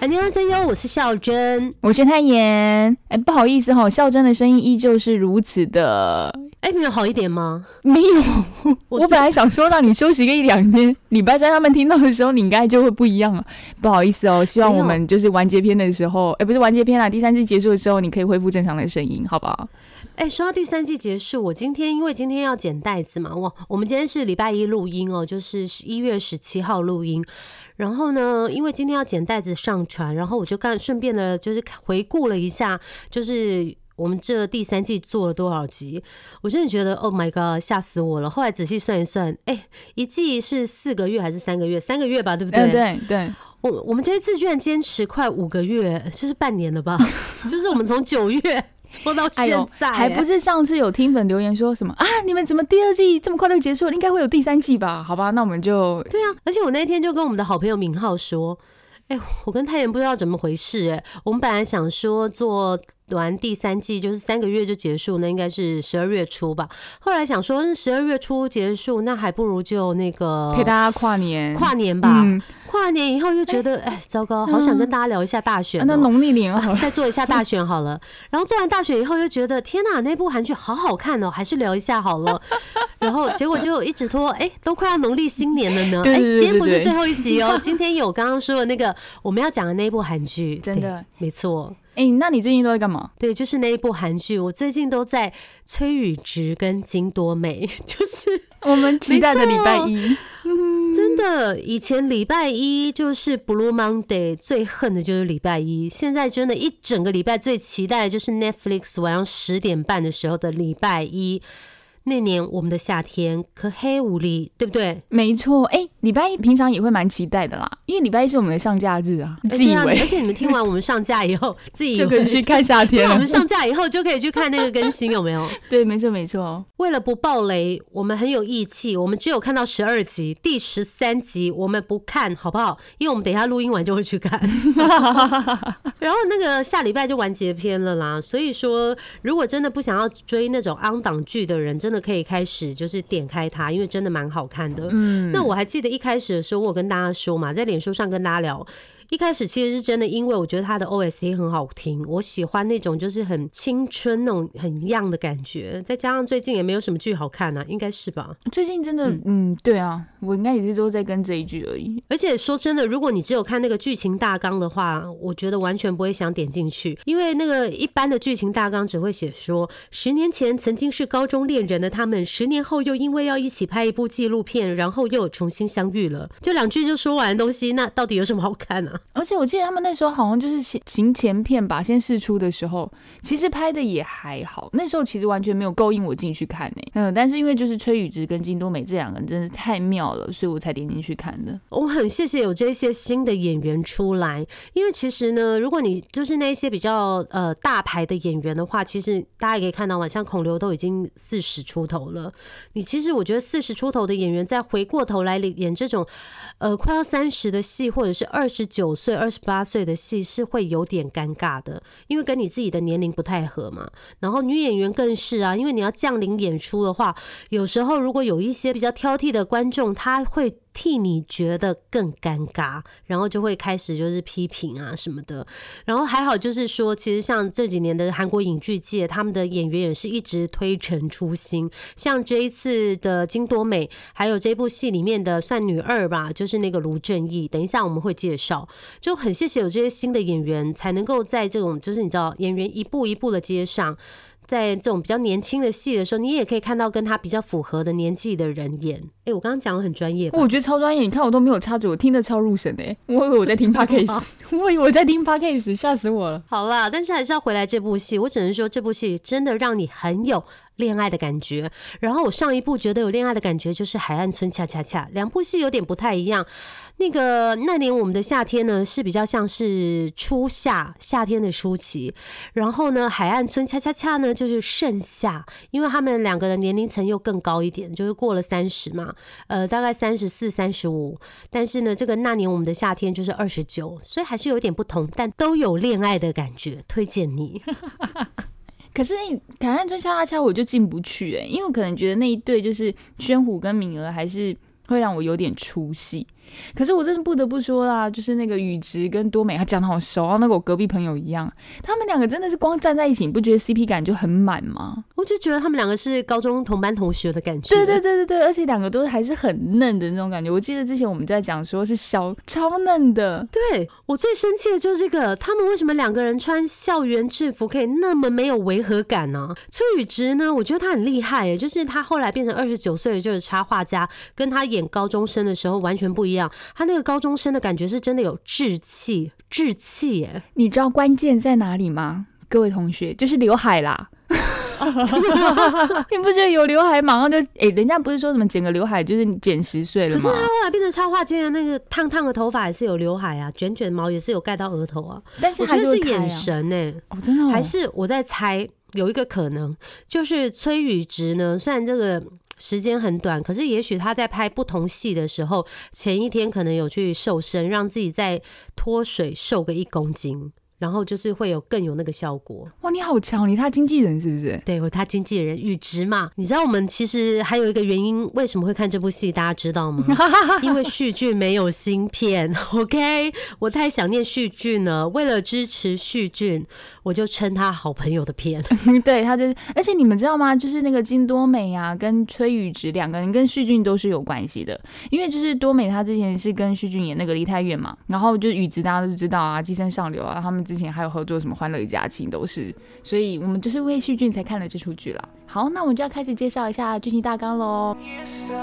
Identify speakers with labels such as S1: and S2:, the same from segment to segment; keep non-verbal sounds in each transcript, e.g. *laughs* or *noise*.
S1: 안녕하세요，我是孝珍。
S2: 我是泰妍。哎，不好意思哈、孝珍的声音依旧是如此的
S1: 哎，没有好一点吗？
S2: 没有。我本来想说让你休息个一两天，礼拜三他们听到的时候，你应该就会不一样了。不好意思哦，希望我们就是完结篇的时候，哎，不是完结篇啦，第三季结束的时候，你可以恢复正常的声音，好不好？
S1: 哎，说到第三季结束，我今天因为今天要剪袋子嘛，我我们今天是礼拜一录音哦，就是一月十七号录音。 然后呢，因为今天要捡袋子上传，然后我就干顺便的，就是回顾了一下，就是我们这第三季做了多少集，我真的觉得 Oh my God，吓死我了。后来仔细算一算，哎，一季是四个月还是三个月？三个月吧，对不对？
S2: 嗯，对对。
S1: 我我们这一次居然坚持快五个月，这是半年了吧？*laughs* 就是我们从九月做到现在、
S2: 哎还不是上次有听粉留言说什么啊？你们怎么第二季这么快就结束了？应该会有第三季吧？好吧，那我们就
S1: 对啊。而且我那天就跟我们的好朋友明浩说，哎、我跟太妍不知道怎么回事、哎，我们本来想说做完第三季就是三个月就结束，那应该是十二月初吧。后来想说十二月初结束，那还不如就那个
S2: 陪大家跨年，
S1: 跨年吧。
S2: 嗯
S1: 跨年以后又觉得，哎，糟糕，好想跟大家聊一下大选、
S2: 那农历年好了。
S1: 再做一下大选好了。然后做完大选以后，又觉得天哪，那部韩剧好好看哦，还是聊一下好了。*laughs* 然后结果就一直拖，哎，都快要农历新年了呢。哎，今天不是最后一集哦，今天有刚刚说的那个我们要讲的那一部韩剧，
S2: 真的
S1: 对没错，
S2: 哎、那你最近都在干嘛？
S1: 对，就是那一部韩剧。我最近都在崔宇植跟金多美，*laughs* 就是
S2: 我们期待的礼拜一，
S1: 真的，以前礼拜一就是 Blue Monday，最恨的就是礼拜一。现在真的，一整个礼拜最期待的就是 Netflix 晚上十点半的时候的礼拜一。那年我们的夏天可黑无力，对不对？
S2: 没错。哎、礼拜一平常也会蛮期待的啦，因为礼拜一是我们的上假日啊，
S1: 哎
S2: 自以为
S1: 对啊而且你们听完我们上架以后，自 *laughs* 己
S2: 就可以去看夏天
S1: 对啊，我们。上架以后就可以去看那个更新，有没有？*laughs*
S2: 对，没错没错。
S1: 为了不爆雷，我们很有义气，我们只有看到十二集，第十三集我们不看，好不好？因为我们等一下录音完就会去看。*laughs* 然后那个下礼拜就完结篇了啦，所以说如果真的不想要追那种昂档剧的人，真的可以开始就是点开它，因为真的蛮好看的。
S2: 嗯，
S1: 那我还记得一开始的时候，我有跟大家说嘛，在脸书上跟大家聊。一开始其实是真的，因为我觉得他的 OST 很好听，我喜欢那种就是很青春那种很 young 的感觉，再加上最近也没有什么剧好看啊，应该是吧？
S2: 最近真的，嗯对啊，我应该也是都在跟这一句而已。
S1: 而且说真的，如果你只有看那个剧情大纲的话，我觉得完全不会想点进去，因为那个一般的剧情大纲只会写说，十年前曾经是高中恋人的他们，十年后又因为要一起拍一部纪录片，然后又重新相遇了，就两句就说完的东西，那到底有什么好看啊？
S2: 而且我记得他们那时候好像就是行行前片吧，先试出的时候，其实拍的也还好。那时候其实完全没有勾引我进去看呢、嗯，但是因为就是崔宇植跟金多美这两个人真是太妙了，所以我才点进去看的。
S1: 我很谢谢有这些新的演员出来，因为其实呢，如果你就是那些比较呃大牌的演员的话，其实大家也可以看到嘛，像孔刘都已经四十出头了。你其实我觉得四十出头的演员再回过头来演这种呃快要三十的戏，或者是二十九九岁、二十八岁的戏，是会有点尴尬的，因为跟你自己的年龄不太合嘛。然后女演员更是啊，因为你要降临演出的话，有时候如果有一些比较挑剔的观众，他会替你觉得更尴尬，然后就会开始就是批评啊什么的。然后还好就是说，其实像这几年的韩国影剧界，他们的演员也是一直推陈出新。像这一次的金多美，还有这部戏里面的算女二吧，就是那个卢正义。等一下我们会介绍，就很谢谢有这些新的演员，才能够在这种就是你知道演员一步一步的接上。在这种比较年轻的戏的时候，你也可以看到跟他比较符合的年纪的人演。哎、我刚刚讲的很专业，
S2: 我觉得超专业，你看我都没有插嘴，我听得超入神的、我以为我在听 *laughs* podcast，*laughs* 我以为我在听 podcast，吓死我了。
S1: 好啦，但是还是要回来这部戏，我只能说这部戏真的让你很有恋爱的感觉。然后我上一部觉得有恋爱的感觉就是《海岸村恰恰恰》，两部戏有点不太一样。那个那年我们的夏天呢是比较像是初夏，夏天的初期。然后呢，海岸村恰恰恰呢就是盛夏，因为他们两个的年龄层又更高一点，就是过了三十嘛，呃，大概三十四、三十五。但是呢，这个那年我们的夏天就是二十九，所以还是有点不同，但都有恋爱的感觉，推荐你。*laughs*
S2: 可是《海岸村恰恰恰》我就进不去哎、因为我可能觉得那一对就是宣虎跟敏儿还是会让我有点出戏。可是我真的不得不说啦，就是那个雨植跟多美，他讲的好熟，然后那个我隔壁朋友一样，他们两个真的是光站在一起，你不觉得 CP 感就很满吗？
S1: 我就觉得他们两个是高中同班同学的感觉。
S2: 对对对对对，而且两个都还是很嫩的那种感觉。我记得之前我们在讲说是小超嫩的，
S1: 对我最生气的就是这个，他们为什么两个人穿校园制服可以那么没有违和感呢、崔宇植呢，我觉得他很厉害耶，就是他后来变成二十九岁的这个插画家，跟他演高中生的时候完全不一样。他那个高中生的感觉是真的有志气，志气耶。
S2: 你知道关键在哪里吗？各位同学，就是刘海啦。*laughs* 你不觉得有刘海马上就哎、人家不是说什么剪个刘海就是减十岁了吗
S1: 可是他？后来变成插画界的那个烫烫的头发也是有刘海啊，卷卷毛也是有盖到额头啊。
S2: 但是
S1: 我觉得是眼神呢、
S2: 哦，真的、哦、
S1: 还是我在猜，有一个可能就是崔宇植呢，虽然这个时间很短，可是也许他在拍不同戏的时候，前一天可能有去瘦身，让自己再脱水瘦个一公斤，然后就是会有更有那个效果。
S2: 哇，你好强，你他经纪人是不是？
S1: 对，我他经纪人宇植嘛，你知道我们其实还有一个原因，为什么会看这部戏，大家知道吗？*laughs* 因为旭俊没有新片，OK，我太想念旭俊了。为了支持旭俊，我就称他好朋友的片。*laughs*
S2: 对，他就是，而且你们知道吗？就是那个金多美啊，跟崔宇植两个人跟旭俊都是有关系的，因为就是多美她之前是跟旭俊演那个梨泰院嘛，然后就是宇植大家都知道啊，寄生上流啊，他们之前还有合作什么欢乐一家亲都是，所以我们就是为旭俊才看了这出剧啦。好，那我们就要开始介绍一下剧情大纲喽。
S3: Yes, sir.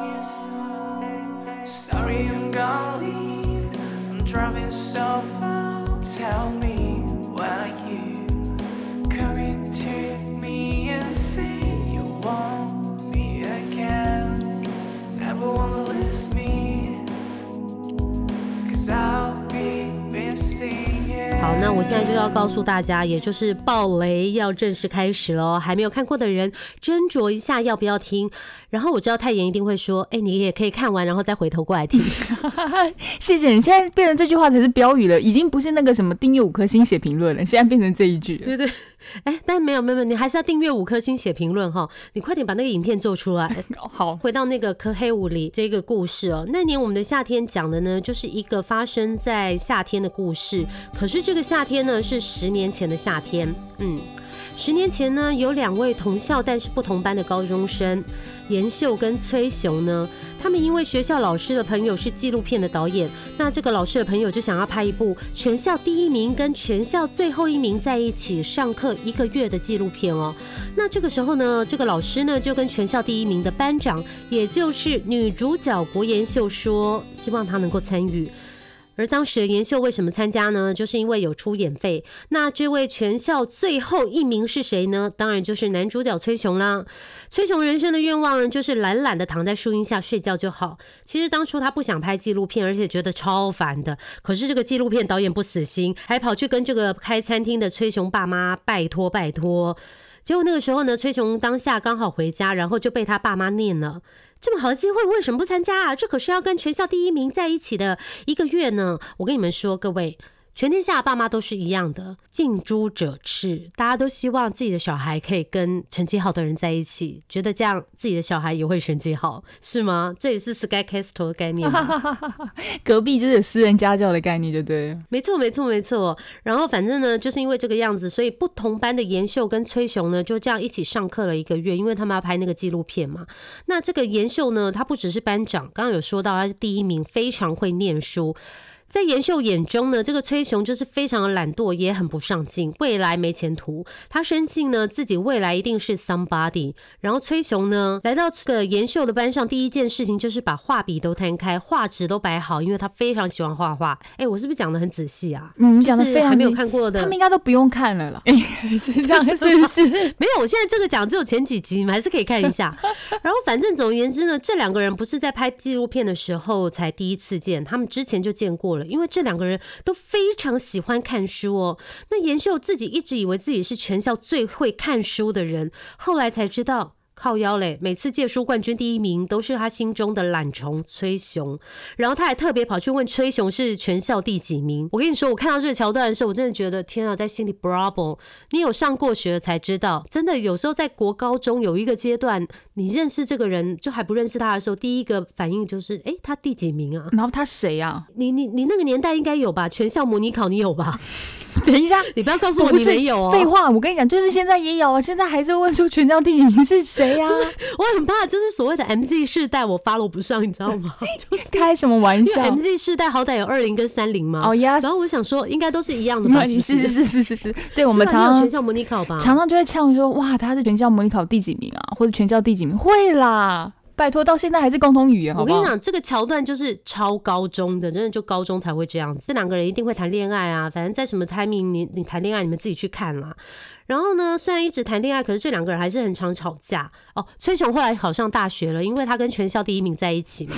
S3: Yes, sir. Sorry, I'm gonna leave. I'm driving so far. Tell me
S1: I 现在就要告诉大家，也就是爆雷要正式开始喽。还没有看过的人，斟酌一下要不要听。然后我知道泰妍一定会说：“哎、你也可以看完，然后再回头过来听。
S2: 谢谢你，现在变成这句话才是标语了，已经不是那个什么订阅五颗星写评论了，现在变成这一句”。
S1: 对对，哎、但没有没有没有，你还是要订阅五颗星写评论哈。你快点把那个影片做出来。*laughs*
S2: 哦好，
S1: 回到那个科黑五里这个故事哦，那年我们的夏天讲的呢，就是一个发生在夏天的故事。可是这个夏天呢，是十年前的夏天。嗯，十年前呢，有两位同校但是不同班的高中生，严秀跟崔雄呢，他们因为学校老师的朋友是纪录片的导演，那这个老师的朋友就想要拍一部全校第一名跟全校最后一名在一起上课一个月的纪录片哦。那这个时候呢，这个老师呢就跟全校第一名的班长，也就是女主角国妍秀说，希望她能够参与。而当时的妍秀为什么参加呢？就是因为有出演费。那这位全校最后一名是谁呢？当然就是男主角崔雄啦。崔雄人生的愿望，就是懒懒的躺在树荫下睡觉就好。其实当初他不想拍纪录片，而且觉得超烦的。可是这个纪录片导演不死心，还跑去跟这个开餐厅的崔雄爸妈拜托拜托。结果那个时候呢，崔雄当下刚好回家，然后就被他爸妈念了。这么好的机会，为什么不参加啊？这可是要跟全校第一名在一起的一个月呢！我跟你们说，各位，全天下的爸妈都是一样的，近朱者赤，大家都希望自己的小孩可以跟成绩好的人在一起，觉得这样自己的小孩也会成绩好，是吗？这也是 Sky Castle 的概念吧。*laughs*
S2: 隔壁就是有私人家教的概念，就对。
S1: 没错，没错，没错。然后反正呢，就是因为这个样子，所以不同班的妍秀跟崔雄呢，就这样一起上课了一个月，因为他们要拍那个纪录片嘛。那这个妍秀呢，他不只是班长，刚刚有说到他是第一名，非常会念书。在严秀眼中呢，这个崔雄就是非常的懒惰，也很不上进，未来没前途。他深信呢自己未来一定是 somebody。然后崔雄呢来到这个严秀的班上，第一件事情就是把画笔都摊开，画纸都摆好，因为他非常喜欢画画。哎，我是不是讲的很仔细啊？
S2: 嗯，
S1: 就
S2: 讲的非常
S1: 还没有看过的，
S2: 他们应该都不用看了啦，*laughs* 是这样是不是？*laughs*
S1: 没有，我现在这个讲只有前几集，你们还是可以看一下。然后反正总而言之呢，这两个人不是在拍纪录片的时候才第一次见，他们之前就见过因为这两个人都非常喜欢看书哦。那妍秀自己一直以为自己是全校最会看书的人，后来才知道。靠腰嘞！每次借书冠军第一名都是他心中的懒虫崔雄，然后他还特别跑去问崔雄是全校第几名。我跟你说，我看到这个桥段的时候，我真的觉得天啊，在心里 bravo！你有上过学才知道，真的有时候在国高中有一个阶段，你认识这个人就还不认识他的时候，第一个反应就是，哎，他第几名啊？
S2: 然后他谁啊？
S1: 你你你那个年代应该有吧？全校模拟考你有吧？*laughs*
S2: 等一下，
S1: 你不要告诉我你没有哦。
S2: 废话，我跟你讲，就是现在也有啊，现在还在问说全校第几名是谁啊？*laughs*
S1: 我很怕，就是所谓的 MZ 世代，我 follow 不上，你知道吗？*laughs* 就是
S2: 开什么玩笑
S1: ？MZ 世代好歹有二零跟三零嘛。
S2: 哦，yes
S1: 然后我想说，应该都是一样的吧？是
S2: 是是是是是是，对我们常常
S1: 全校模拟考吧？
S2: 常常就会呛说，哇，他是全校模拟考第几名啊，或者全校第几名？会啦，拜托，到现在还是共同语言，好不好？
S1: 我跟你讲，这个桥段就是超高中的，真的就高中才会这样子。这两个人一定会谈恋爱啊，反正在什么 timing 你你谈恋爱，你们自己去看啦。然后呢，虽然一直谈恋爱，可是这两个人还是很常吵架哦。崔雄后来考上大学了，因为他跟全校第一名在一起嘛。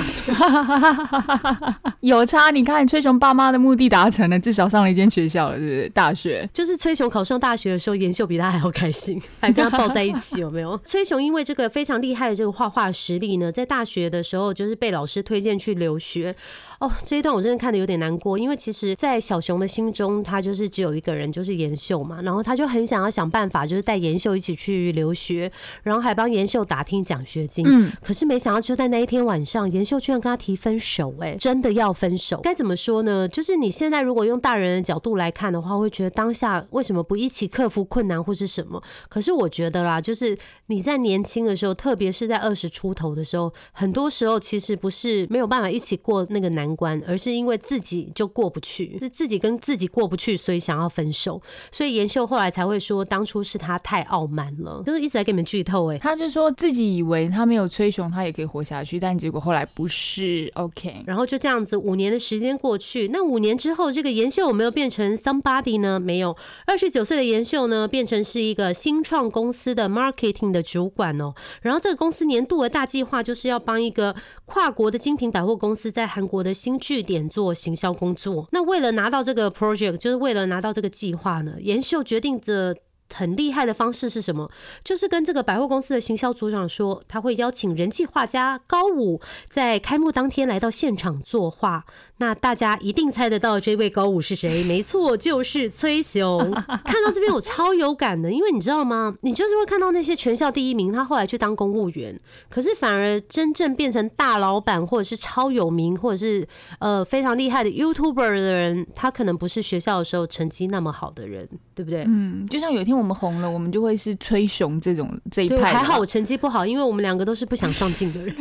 S1: *laughs*
S2: 有差，你看崔雄爸妈的目的达成了，至少上了一间学校了，是？大学。
S1: 就是崔雄考上大学的时候，严秀比他还要开心，还跟他抱在一起，有没有？*laughs* 崔雄因为这个非常厉害的这个画画实力呢，在大学的时候就是被老师推荐去留学。哦，这一段我真的看的有点难过，因为其实，在小熊的心中，他就是只有一个人，就是妍秀嘛，然后他就很想要想办法，就是带妍秀一起去留学，然后还帮妍秀打听奖学金。
S2: 嗯，
S1: 可是没想到，就在那一天晚上，妍秀居然跟他提分手、哎，真的要分手？该怎么说呢？就是你现在如果用大人的角度来看的话，会觉得当下为什么不一起克服困难或是什么？可是我觉得啦，就是你在年轻的时候，特别是在二十出头的时候，很多时候其实不是没有办法一起过那个难关，而是因为自己就过不去，是自己跟自己过不去，所以想要分手。所以妍秀后来才会说，当初是他太傲慢了，就是一直在给你们剧透哎、
S2: 他就说自己以为他没有崔雄，他也可以活下去，但结果后来不是。OK，
S1: 然后就这样子，五年的时间过去，那五年之后，这个妍秀有没有变成 somebody 呢？没有。二十九岁的妍秀呢，变成是一个新创公司的 marketing 的主管哦。然后这个公司年度的大计划就是要帮一个跨国的精品百货公司在韩国的新据点做行销工作。那为了拿到这个 project，就是为了拿到这个计划呢，严秀决定着。很厉害的方式是什么？就是跟这个百货公司的行销组长说，他会邀请人气画家高武在开幕当天来到现场作画。那大家一定猜得到这位高武是谁？没错，就是崔雄。*laughs* 看到这边我超有感的，因为你知道吗？你就是会看到那些全校第一名，他后来去当公务员，可是反而真正变成大老板，或者是超有名，或者是呃非常厉害的 YouTuber 的人，他可能不是学校的时候成绩那么好的人，对不对？
S2: 嗯，就像有一天我们红了，我们就会是崔雄这种这一，派。
S1: 还好我成绩不好，因为我们两个都是不想上进的人。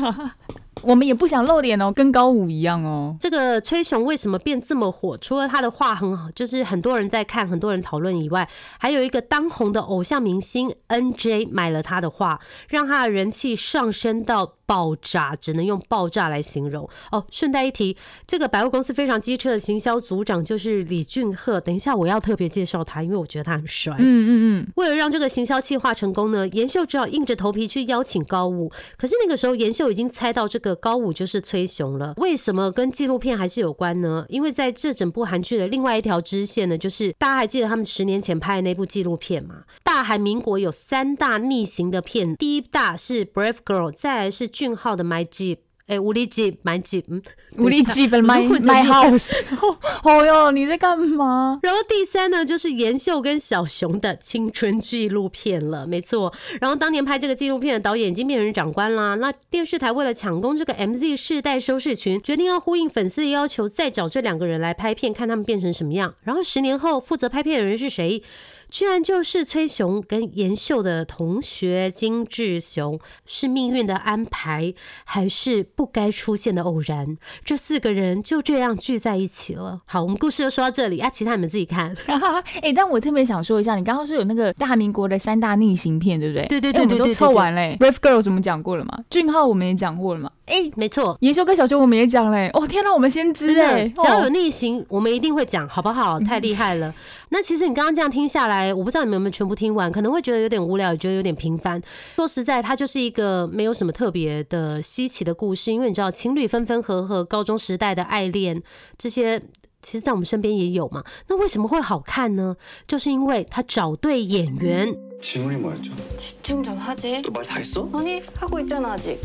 S2: 我们也不想露脸哦，跟高五一样哦。
S1: 这个崔雄为什么变这么火？除了他的画很好，就是很多人在看，很多人讨论以外，还有一个当红的偶像明星 NJ 买了他的画，让他的人气上升到爆炸，只能用爆炸来形容。哦，顺带一提，这个百货公司非常机车的行销组长就是李俊赫。等一下我要特别介绍他，因为我觉得他很帅。
S2: 嗯嗯嗯，
S1: 为了让这个行销计划成功呢，妍秀只好硬着头皮去邀请高武。可是那个时候，妍秀已经猜到这个高武就是崔雄了。为什么跟纪录片还是有关呢？因为在这整部韩剧的另外一条支线呢，就是大家还记得他们十年前拍的那部纪录片吗？大韩民国有三大逆行的片，第一大是 Brave Girl，再来是俊浩的 My Jeep。哎，无力记买几嗯，*laughs*
S2: 无力基本 my *laughs* house。*laughs* 哦哟，你在干嘛？
S1: 然后第三呢，就是严秀跟小熊的青春纪录片了，没错。然后当年拍这个纪录片的导演已经变成长官啦。那电视台为了抢攻这个 MZ 世代收视群，决定要呼应粉丝的要求，再找这两个人来拍片，看他们变成什么样。然后十年后，负责拍片的人是谁？居然就是崔雄跟妍秀的同学金志雄，是命运的安排，还是不该出现的偶然？这四个人就这样聚在一起了。好，我们故事就说到这里啊，其他你们自己看。*laughs*
S2: 哎、但我特别想说一下，你刚刚说有那个大民国的三大逆行片，对不对？
S1: 对对对对对对
S2: 凑完嘞。Brave Girls 我们讲过了吗？俊浩我们也讲过了吗？哎、
S1: 没错，
S2: 研修跟小熊我们也讲嘞。哦，天哪，我们先知
S1: 只要有
S2: 哦
S1: 逆行，我们一定会讲，好不好？太厉害了。那其实你刚刚这样听下来，我不知道你们有没有全部听完，可能会觉得有点无聊，也觉得有点平凡。说实在，它就是一个没有什么特别的稀奇的故事，因为你知道，情侣分分合合，高中时代的爱恋这些。其实，在我们身边也有嘛。那为什么会好看呢？就是因为他找对演员。
S4: 질문이 뭐였죠?
S5: 집중 좀 하지.
S4: 너 말 다 했어?
S5: 아니 하고 있잖아 아직.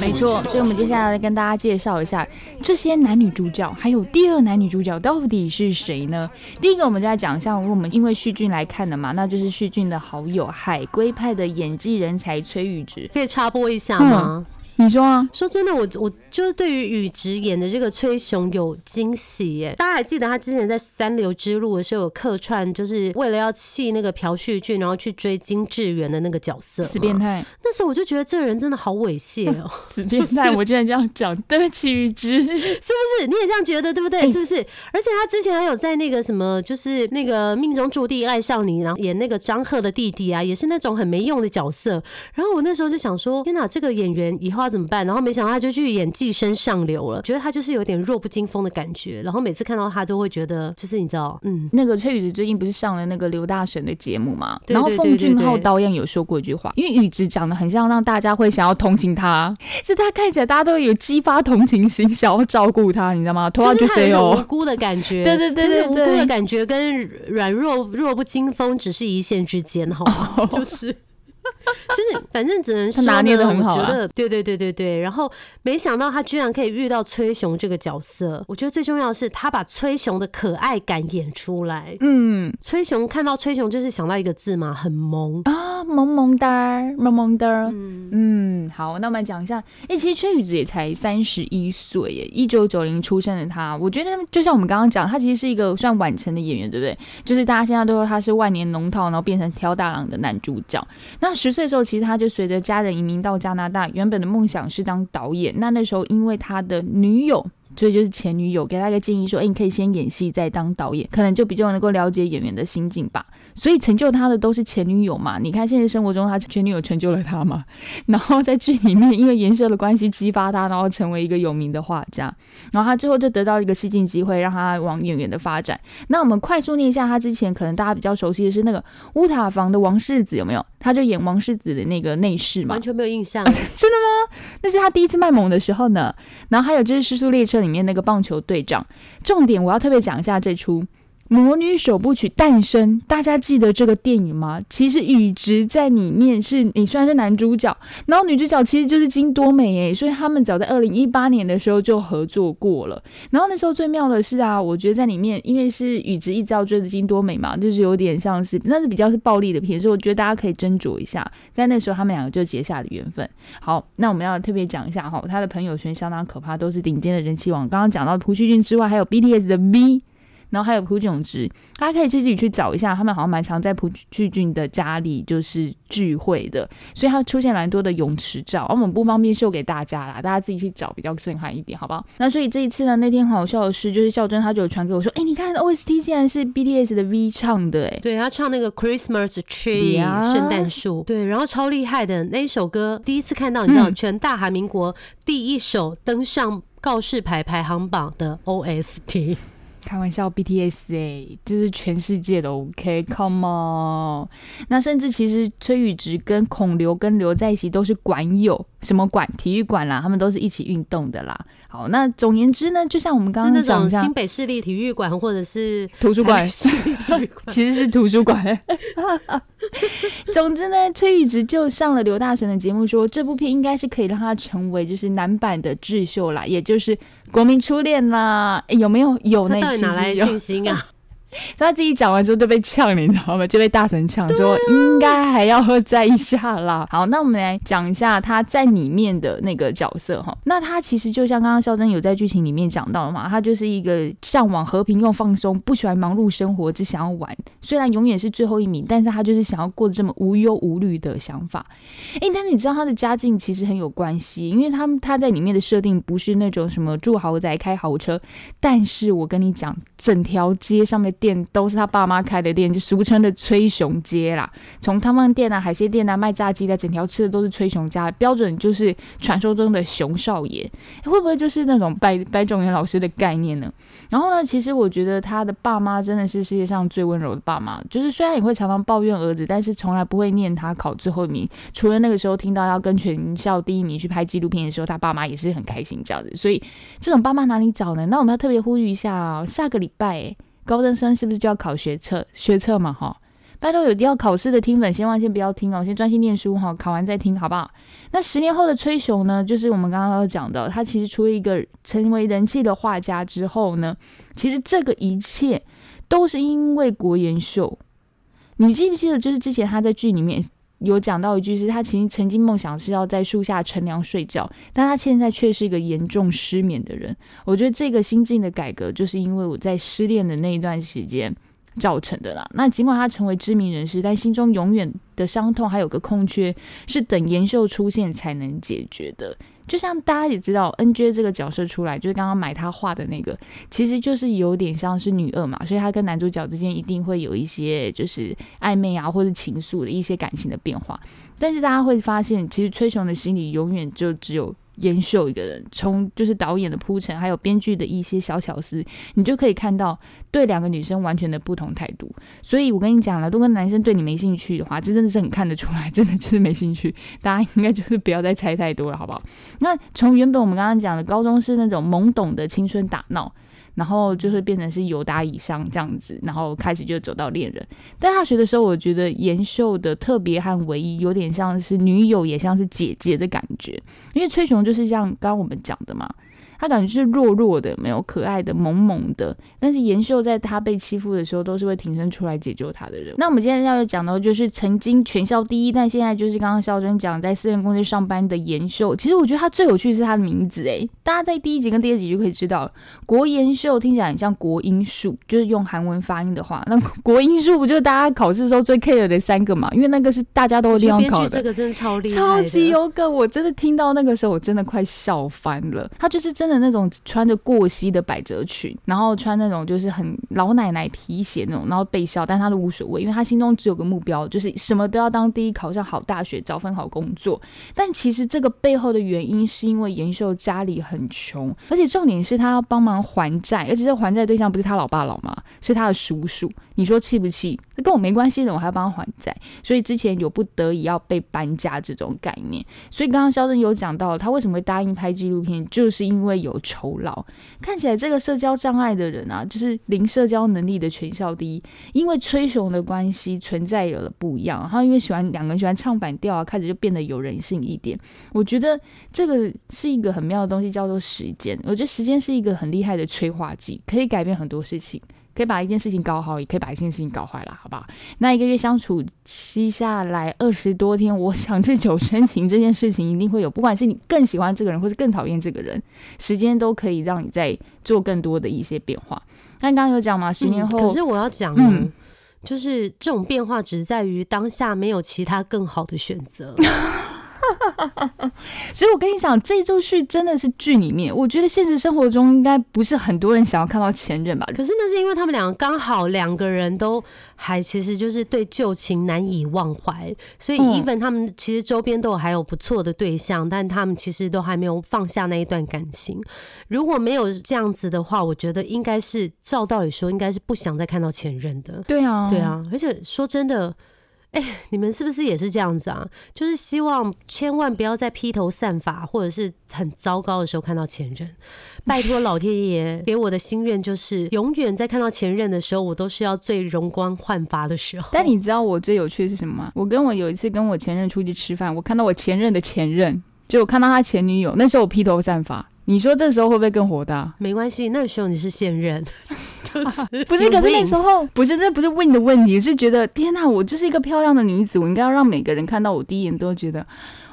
S2: 没错，所以我们接下来跟大家介绍一下这些男女主角，还有第二男女主角到底是谁呢？第一个，我们就来讲一下，我们因为旭俊来看的嘛，那就是旭俊的好友海龟派的演技人才崔宇植。
S1: 可以插播一下吗？
S2: 你说啊？
S1: 说真的，我我就是对于宇植演的这个崔雄有惊喜耶！大家还记得他之前在《三流之路》的时候有客串，就是为了要气那个朴叙俊，然后去追金智媛的那个角色。
S2: 死变！态，
S1: 那时候我就觉得这个人真的好猥亵哦，*laughs*
S2: 死变态！我竟然这样讲，对不起宇植。
S1: 是不是？你也这样觉得对不对？
S2: 哎
S1: 是不是？而且他之前还有在那个什么，就是那个命中注定爱上你，然后演那个张赫的弟弟啊，也是那种很没用的角色。然后我那时候就想说，天哪，这个演员以后要怎么办？然后没想到他就去演《寄生上流》了，觉得他就是有点弱不禁风的感觉。然后每次看到他都会觉得，就是你知道，嗯，
S2: 那个崔宇植最近不是上了那个刘大神的节目嘛？然后奉俊昊导演有说过一句话，因为宇植长得很像让大家会想要同情他，*laughs* 是他看起来大家都有激发同情心，想要照顾他，你知道吗？拖 *laughs*
S1: 就是他有种无
S2: 哦，
S1: 辜的感觉，*laughs*
S2: 对对对对
S1: 无辜的感觉跟软弱弱不禁风只是一线之间，好吗？就是。*laughs* 就是，反正只能说
S2: 拿捏的很好啊
S1: 我觉得对对对对对。然后没想到他居然可以遇到崔雄这个角色。我觉得最重要的是，他把崔雄的可爱感演出来。
S2: 嗯
S1: 崔雄看到崔雄就是想到一个字嘛，很萌。
S2: 啊，萌萌哒，萌萌哒。
S1: 嗯，
S2: 嗯，好，那我们讲一下，哎、其实崔宇子也才三十一岁耶，一九九零出生的他，我觉得就像我们刚刚讲，他其实是一个算晚成的演员，对不对？就是大家现在都说他是万年龙套，然后变成挑大郎的男主角。那十岁的时候，其实他就随着家人移民到加拿大，原本的梦想是当导演。那那时候因为他的女友。所以就是前女友给他一个建议说，哎、你可以先演戏再当导演，可能就比较能够了解演员的心境吧。所以成就他的都是前女友嘛。你看现实生活中，他前女友成就了他嘛。然后在剧里面，因为颜色的关系激发他，然后成为一个有名的画家。然后他之后就得到一个戏进机会，让他往演员的发展。那我们快速念一下他之前可能大家比较熟悉的是那个乌塔房的王世子有没有？他就演王世子的那个内侍嘛
S1: 完。全没有印象。*laughs*
S2: 真的吗那是他第一次卖萌的时候呢。然后还有就是《失速列车》里面那个棒球队长。重点我要特别讲一下这出。《魔女首部曲》诞生，大家记得这个电影吗？其实宇植在里面是你虽然是男主角，然后女主角其实就是金多美诶，所以他们早在二零一八年的时候就合作过了。然后那时候最妙的是啊，我觉得在里面，因为是宇植一直要追的金多美嘛，就是有点像是，那是比较是暴力的片，所以我觉得大家可以斟酌一下。在那时候他们两个就结下了缘分。好，那我们要特别讲一下哈，他的朋友圈相当可怕，都是顶尖的人气王。刚刚讲到朴叙俊之外，还有 BTS 的 V。然后还有朴炯植，大家可以自己去找一下，他们好像蛮常在朴叙俊的家里就是聚会的，所以他出现蛮多的泳池照，我们不方便秀给大家啦，大家自己去找比较震撼一点，好不好？那所以这一次呢，那天很好笑的是，就是孝珍她就有传给我说，哎，你看 OST 竟然是 BTS 的 V 唱的，哎，
S1: 对他唱那个 Christmas Tree
S2: 呀
S1: 圣诞树，对，然后超厉害的那一首歌，第一次看到，你知道，
S2: 嗯
S1: 全大韩民国第一首登上告示牌排行榜的 OST。
S2: 开玩笑，BTS 哎、这是全世界的 OK，Come、on。那甚至其实崔宇植跟孔刘跟刘在一起都是馆友，什么馆？体育馆啦，他们都是一起运动的啦。好，那总言之呢，就像我们刚刚讲
S1: 新北市立体育馆或者是
S2: 图书馆，*laughs* 其实是图书馆。总之呢，崔宇植就上了刘大神的节目说，这部片应该是可以让他成为就是男版的智秀啦，也就是国民初恋啦。诶有没有？有呢，
S1: 他到底
S2: 其实有
S1: 哪来的信心啊？
S2: 所 *laughs* 以他自己讲完之后就被呛，你知道吗？就被大神呛说应该还要再一下啦。*laughs* 好，那我们来讲一下他在里面的那个角色哈。那他其实就像刚刚肖珍有在剧情里面讲到的嘛，他就是一个向往和平又放松，不喜欢忙碌生活，只想要玩。虽然永远是最后一名，但是他就是想要过得这么无忧无虑的想法。诶，但是你知道他的家境其实很有关系，因为他们他在里面的设定不是那种什么住豪宅开豪车，但是我跟你讲，整条街上面的店都是他爸妈开的店，就俗称的崔雄街啦。从汤饭店啊、海鲜店啊、卖炸鸡的，整条吃的都是崔雄家的，标准就是传说中的熊少爷。会不会就是那种白白种元老师的概念呢？然后呢，其实我觉得他的爸妈真的是世界上最温柔的爸妈，就是虽然也会常常抱怨儿子，但是从来不会念他考最后一名。除了那个时候听到要跟全校第一名去拍纪录片的时候，他爸妈也是很开心这样子。所以这种爸妈哪里找呢？那我们要特别呼吁一下哦，下个礼拜高中生是不是就要考学测？学测嘛哈，拜托有要考试的听粉，千万先不要听哦，先专心念书哈，考完再听好不好？那十年后的崔雄呢，就是我们刚刚要讲的，他其实除了一个成为人气的画家之后呢，其实这个一切都是因为国研秀。你记不记得，就是之前他在剧里面有讲到一句，是他其实曾经梦想是要在树下乘凉睡觉，但他现在却是一个严重失眠的人。我觉得这个心境的改革，就是因为我在失恋的那一段时间造成的啦。那尽管他成为知名人士，但心中永远的伤痛还有个空缺，是等延秀出现才能解决的。就像大家也知道，NJ 这个角色出来，就是刚刚买他画的那个，其实就是有点像是女二嘛，所以他跟男主角之间一定会有一些就是暧昧啊，或者情愫的一些感情的变化。但是大家会发现，其实崔雄的心里永远就只有严秀一个人。从就是导演的铺陈，还有编剧的一些小巧思，你就可以看到对两个女生完全的不同态度。所以我跟你讲了，如果男生对你没兴趣的话，这真的是很看得出来，真的就是没兴趣。大家应该就是不要再猜太多了，好不好？那从原本我们刚刚讲的高中是那种懵懂的青春打闹。然后就会变成是友达以上这样子，然后开始就走到恋人。但大学的时候，我觉得延秀的特别和唯一有点像是女友，也像是姐姐的感觉。因为崔雄就是像刚刚我们讲的嘛，他感觉是弱弱的，没有可爱的、萌萌的。但是延秀在他被欺负的时候，都是会挺身出来解救他的人。那我们今天要讲到，就是曾经全校第一，但现在就是刚刚肖珍讲在私人公司上班的延秀。其实我觉得他最有趣的是他的名字，诶，大家在第一集跟第二集就可以知道，国研秀听起来很像国音数，就是用韩文发音的话，那国音数不就是大家考试的时候最 care 的三个嘛？因为那个是大家都一定要考的。
S1: 这个真的超厉害，
S2: 超级有梗！我真的听到那个时候，我真的快笑翻了。他就是真的的那种穿着过膝的百褶裙，然后穿那种就是很老奶奶皮鞋那种，然后被笑，但他都无所谓，因为他心中只有个目标，就是什么都要当第一，考上好大学，找份好工作。但其实这个背后的原因，是因为延秀家里很穷，而且重点是他要帮忙还债，而且这还债对象不是他老爸老妈，是他的叔叔。你说气不气？那跟我没关系的，我还要帮他还债，所以之前有不得已要被搬家这种概念。所以刚刚肖正有讲到，他为什么会答应拍纪录片，就是因为有酬劳。看起来这个社交障碍的人啊，就是零社交能力的全校第一。因为吹熊的关系存在有了不一样，然后因为喜欢两个人喜欢唱反调啊，开始就变得有人性一点。我觉得这个是一个很妙的东西，叫做时间。我觉得时间是一个很厉害的催化剂，可以改变很多事情。可以把一件事情搞好，也可以把一件事情搞坏了，好不好？那一个月相处期下来二十多天，我想日久生情这件事情一定会有，不管是你更喜欢这个人，或是更讨厌这个人，时间都可以让你在做更多的一些变化。那刚刚有讲吗，十年后，
S1: 可是我要讲，
S2: 嗯
S1: 就是这种变化只在于当下没有其他更好的选择。*laughs* *laughs*
S2: 所以我跟你讲，这周剧真的是剧里面，我觉得现实生活中应该不是很多人想要看到前任吧？
S1: 可是那是因为他们两个刚好两个人都还其实就是对旧情难以忘怀，所以
S2: 嗯
S1: even 他们其实周边都有还有不错的对象，但他们其实都还没有放下那一段感情。如果没有这样子的话，我觉得应该是照道理说应该是不想再看到前任的。
S2: 对啊，
S1: 对，啊，而且说真的，哎、你们是不是也是这样子啊？就是希望千万不要在披头散发或者是很糟糕的时候看到前任。拜托老天爷给我的心愿就是，永远在看到前任的时候，我都是要最容光焕发的时候。
S2: 但你知道我最有趣的是什么吗？我跟我有一次跟我前任出去吃饭，我看到我前任的前任，就我看到他前女友，那时候我披头散发，你说这时候会不会更火大？
S1: 没关系，那个时候你是现任，*laughs* 就是 *laughs*
S2: 不是，可是那时候不是，那不是 win 的问题，是觉得天哪，我就是一个漂亮的女子，我应该要让每个人看到我第一眼都觉得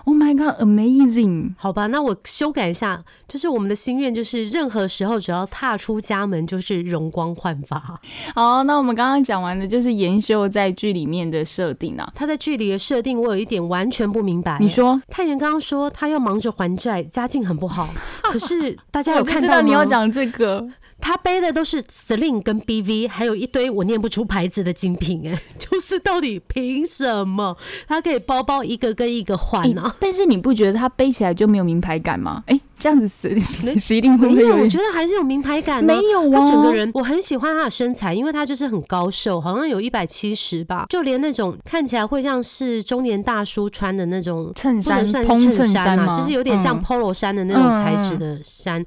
S2: ，Oh my God，amazing。
S1: 好吧，那我修改一下，就是我们的心愿就是任何时候只要踏出家门就是容光焕发。
S2: 好，那我们刚刚讲完的就是妍秀在剧里面的设定啊。
S1: 他在剧里的设定，我有一点完全不明白。
S2: 你说，
S1: 太原刚刚说他要忙着还债，家境很不好，可是大家有 *laughs* 看到吗？
S2: 道你要讲这个，
S1: 他背的都是 Sling 跟 BV，还有一堆我念不出牌子的精品，哎，*laughs* 就是到底凭什么他可以包包一个跟一个换
S2: 诶
S1: 呢、
S2: 但是你不觉得他背起来就没有名牌感吗？哎、这样子实实实一定会
S1: 没有，我觉得还是有名牌感、呢。
S2: 没有啊？
S1: 他整个人，我很喜欢他的身材，因为他就是很高瘦，好像有一百七十吧，就连那种看起来会像是中年大叔穿的那种
S2: 衬衫
S1: 能算
S2: 蓬
S1: 是衬
S2: 衫吗？
S1: 就是有点像
S2: 嗯
S1: polo 衫的那种材质
S2: 嗯
S1: 的衫。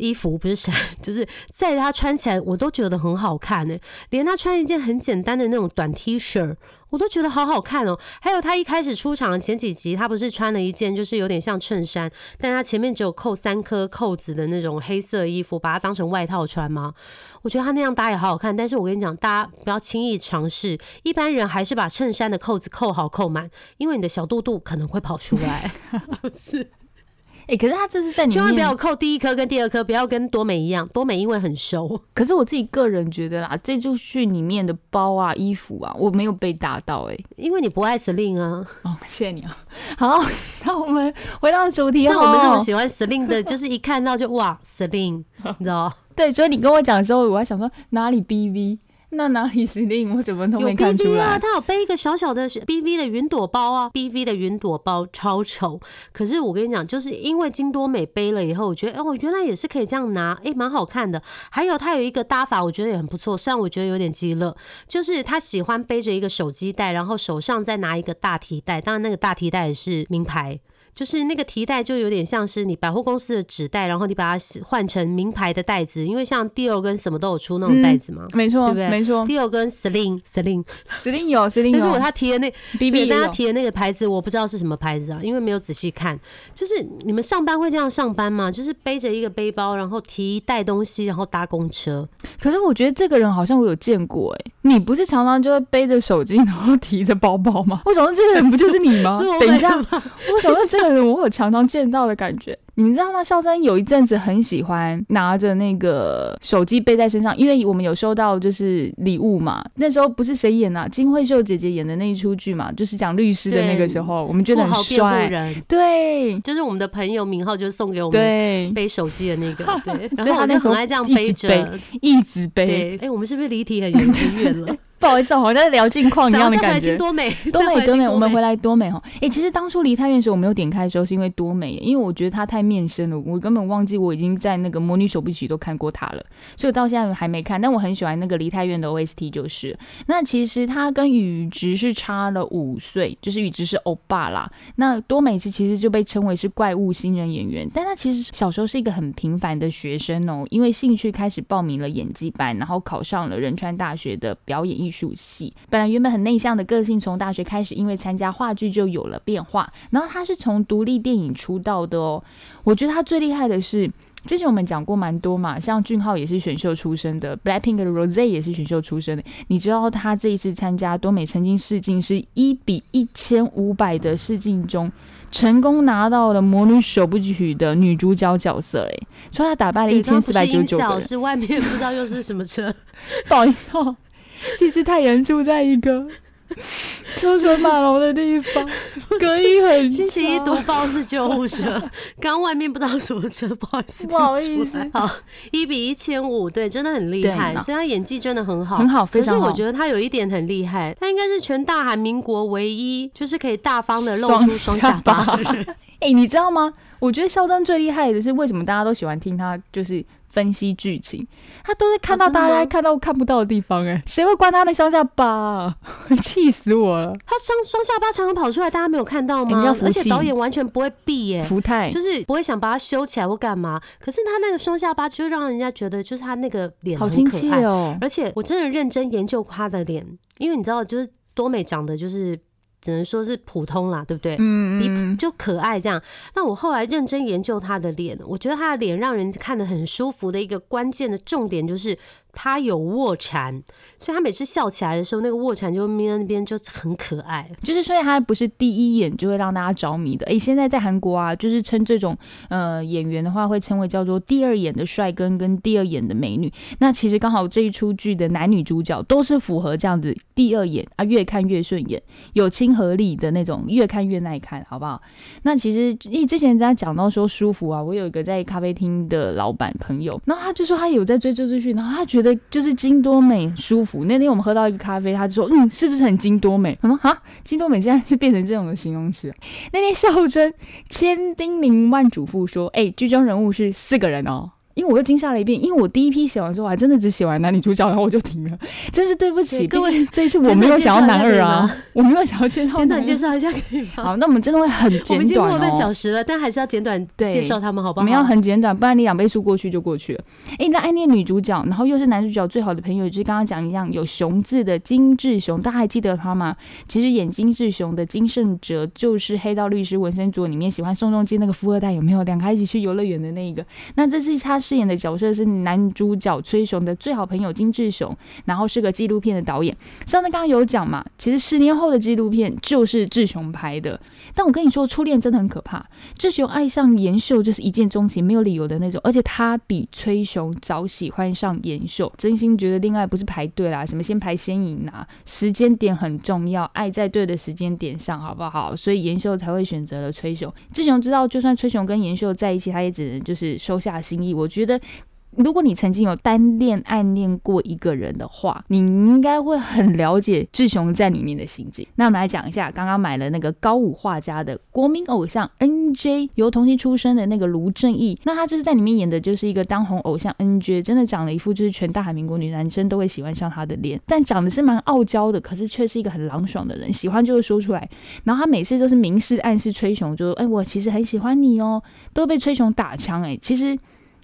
S1: 衣服不是衫，*laughs* 就是在他穿起来，我都觉得很好看呢。连他穿一件很简单的那种短 T 恤，我都觉得好好看哦。还有他一开始出场前几集，他不是穿了一件就是有点像衬衫，但他前面只有扣三颗扣子的那种黑色衣服，把它当成外套穿吗？我觉得他那样搭也好好看。但是我跟你讲，大家不要轻易尝试，一般人还是把衬衫的扣子扣好扣满，因为你的小肚肚可能会跑出来，*laughs* 就是。
S2: 哎、可是他这是在里面，
S1: 千万不要扣第一颗跟第二颗，不要跟多美一样，多美因为很熟。*laughs*
S2: 可是我自己个人觉得啦，这部剧里面的包啊、衣服啊，我没有被打到哎、
S1: 因为你不爱 Celine 啊，
S2: 哦，谢谢你啊。好，那我们回到主题
S1: 像我们这
S2: 哦
S1: 种喜欢 Celine 的，就是一看到就哇 Celine，你知道？*laughs*
S2: 对，所以你跟我讲的时候，我还想说哪里 BV，那哪里是令我怎么都
S1: 有
S2: 没看出
S1: BV 啊，
S2: 来。
S1: 他有背一个小小的 BV 的云朵包啊，BV 的云朵包超丑。可是我跟你讲，就是因为金多美背了以后，我觉得哦，原来也是可以这样拿，哎，蛮好看的。还有他有一个搭法，我觉得也很不错，虽然我觉得有点鸡肋，就是他喜欢背着一个手机袋，然后手上再拿一个大提袋，当然那个大提袋也是名牌。就是那个提袋就有点像是你百货公司的纸袋，然后你把它换成名牌的袋子，因为像 Dior 跟什么都有出那种袋子嘛。
S2: 没错，
S1: 对不对
S2: 没错
S1: ，Dior 跟 *laughs* Celine Celine，
S2: 指定有，指定有。
S1: 但是我他提的那
S2: BB
S1: 对，
S2: 也有。
S1: 但他提的那个牌子我不知道是什么牌子啊，因为没有仔细看。就是你们上班会这样上班吗？就是背着一个背包，然后提一袋东西，然后搭公车。
S2: 可是我觉得这个人好像我有见过哎、你不是常常就会背着手机，然后提着包包吗？*laughs* 我想说这个人不就是你吗？*laughs* 等一下，我想说这个人我有常常见到的感觉。你们知道吗？肖战有一阵子很喜欢拿着那个手机背在身上，因为我们有收到就是礼物嘛。那时候不是谁演啊？金惠秀姐姐演的那一出剧嘛，就是讲律师的那个时候，我们觉得很帅。*laughs*
S1: 人，
S2: 对
S1: 就是我们的朋友明浩，就送给我们
S2: 对，
S1: 背手机的那个。对，
S2: 所 *laughs*
S1: 然后
S2: 他就
S1: 很爱这样背着。
S2: 一直背。
S1: 对，哎，我们是不是离题很远很远了？*laughs*
S2: 不好意思啊，好像在聊近况一样的感觉。
S1: 多美，
S2: 多美多美，我们回来多美哈。哎、其实当初离太远的时候，我没有点开的时候，是因为多美，因为我觉得她太面生了，我根本忘记我已经在那个《魔女手部曲》都看过她了，所以我到现在还没看。但我很喜欢那个离太远的 OST，就是那其实他跟宇植是差了五岁，就是宇植是欧巴啦。那多美是其实就被称为是怪物新人演员，但他其实小时候是一个很平凡的学生哦，因为兴趣开始报名了演技班，然后考上了仁川大学的表演艺术系。本来原本很内向的个性，从大学开始因为参加话剧就有了变化。然后他是从独立电影出道的哦，我觉得他最厉害的是。之前我们讲过蛮多嘛，像俊浩也是选秀出身的，Blackpink 的 Rose 也是选秀出身的。你知道他这一次参加多美曾经试镜是一比一千五百的试镜中，成功拿到了《魔女首部曲》的女主角角色，哎，所以他打败了一千四百九十九。
S1: 是外面不知道又是什么车。*laughs*
S2: 不好意思哦，*laughs* 其实太原住在一个 *laughs* 车水马龙的地方，隔音很
S1: 星期一
S2: 差
S1: 读报是救护车，*laughs* 刚外面不知道什么车，不好意思，
S2: 不好意思
S1: 好，一比一千五，对，真的很厉害，
S2: 对
S1: 所以他演技真的很好，
S2: 很好非常好
S1: 可是我觉得他有一点很厉害，他应该是全大韩民国唯一就是可以大方的露出双下巴的人。
S2: 哎、你知道吗？我觉得肖战最厉害的是为什么大家都喜欢听他，就是分析剧情，他都是看到大家看到看不到的地方、哎，谁会关他的双下巴、啊？*laughs* 气死我了！
S1: 他双双下巴常常跑出来，大家没有看到吗而且导演完全不会闭耶。
S2: 福泰
S1: 就是不会想把它修起来或干嘛，可是他那个双下巴就让人家觉得，就是他那个脸
S2: 好
S1: 可爱，
S2: 切哦。
S1: 而且我真的认真研究他的脸，因为你知道，就是多美长得就是只能说是普通啦，对不对？
S2: 嗯嗯，
S1: 就可爱这样。那我后来认真研究他的脸，我觉得他的脸让人看得很舒服的一个关键的重点就是他有卧蚕，所以他每次笑起来的时候，那个卧蚕就会眯在那边，就很可爱。
S2: 就是所以他不是第一眼就会让大家着迷的。诶，现在在韩国啊，就是称这种呃演员的话，会称为叫做第二眼的帅哥跟第二眼的美女。那其实刚好这一出剧的男女主角都是符合这样子第二眼啊，越看越顺眼，有亲和力的那种，越看越耐看，好不好？那其实因为之前大家讲到说舒服啊，我有一个在咖啡厅的老板朋友，然后他就说他有在追这出剧，然后他觉得觉得就是金多美舒服。那天我们喝到一个咖啡，他就说嗯，是不是很金多美？我说啊，金多美现在是变成这种的形容词。*laughs* 那天孝真千叮咛万嘱咐说，哎、剧中人物是四个人哦。因为我又惊吓了一遍，因为我第一批写完之后，我还真的只写完男女主角，然后我就停了，真是对不起。
S1: 各位
S2: 这一次我没有想要男二啊，我没有想要介绍
S1: 简短。介绍一下可以吗？
S2: 好，那我们真的会很简短、哦
S1: 我
S2: 简
S1: 们已经过。半小时了，但还是要简短
S2: 对
S1: 介绍他们，好不好？
S2: 我们要很简短，不然你两倍速过去就过去了。诶，那暗恋女主角，然后又是男主角最好的朋友，就是刚刚讲一样有熊字的金志雄，大家还记得他吗？其实演金志雄的金圣哲就是《黑道律师纹身组》里面喜欢宋仲基那个富二代，有没有？两个一起去游乐园的那一个。那这次他饰演的角色是男主角崔雄的最好朋友金志雄，然后是个纪录片的导演。上次刚刚有讲嘛，其实十年后的纪录片就是志雄拍的。但我跟你说，初恋真的很可怕。志雄爱上妍秀就是一见钟情，没有理由的那种，而且他比崔雄早喜欢上妍秀。真心觉得恋爱不是排队啦，什么先排先赢啊，时间点很重要，爱在对的时间点上，好不好？所以妍秀才会选择了崔雄。志雄知道，就算崔雄跟妍秀在一起，他也只能就是收下心意。我觉觉得。如果你曾经有单恋、暗恋过一个人的话，你应该会很了解志雄在里面的心境。那我们来讲一下，刚刚买了那个高武画家的国民偶像 NJ，由童星出身的那个卢正义，那他就是在里面演的就是一个当红偶像 NJ，真的长了一副就是全大韩民国女男生都会喜欢上他的脸，但长得是蛮傲娇的，可是却是一个很朗爽的人，喜欢就会说出来。然后他每次都是明示暗示崔雄，就说：“哎，我其实很喜欢你哦。”都被崔雄打枪哎、其实。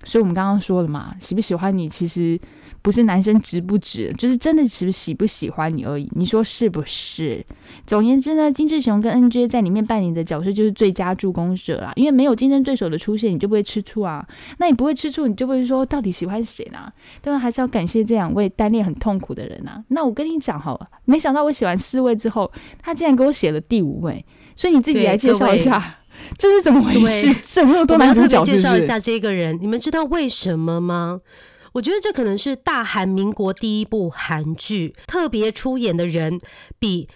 S2: 所以我们刚刚说了嘛，喜不喜欢你其实不是男生值不值，就是真的只是喜不喜欢你而已。你说是不是？总而言之呢，金志雄跟 NJ 在里面扮演的角色就是最佳助攻者啦，因为没有竞争对手的出现，你就不会吃醋啊。那你不会吃醋，你就不会说到底喜欢谁呢？当然还是要感谢这两位单恋很痛苦的人啊。那我跟你讲好了，没想到我写完四位之后，他竟然给我写了第五位，所以你自己来介绍一下。这是怎么回事怎么有多
S1: 我们要特别
S2: 男主角是是？
S1: 介绍一下这个人，你们知道为什么吗？我觉得这可能是大韩民国第一部韩剧，特别出演的人比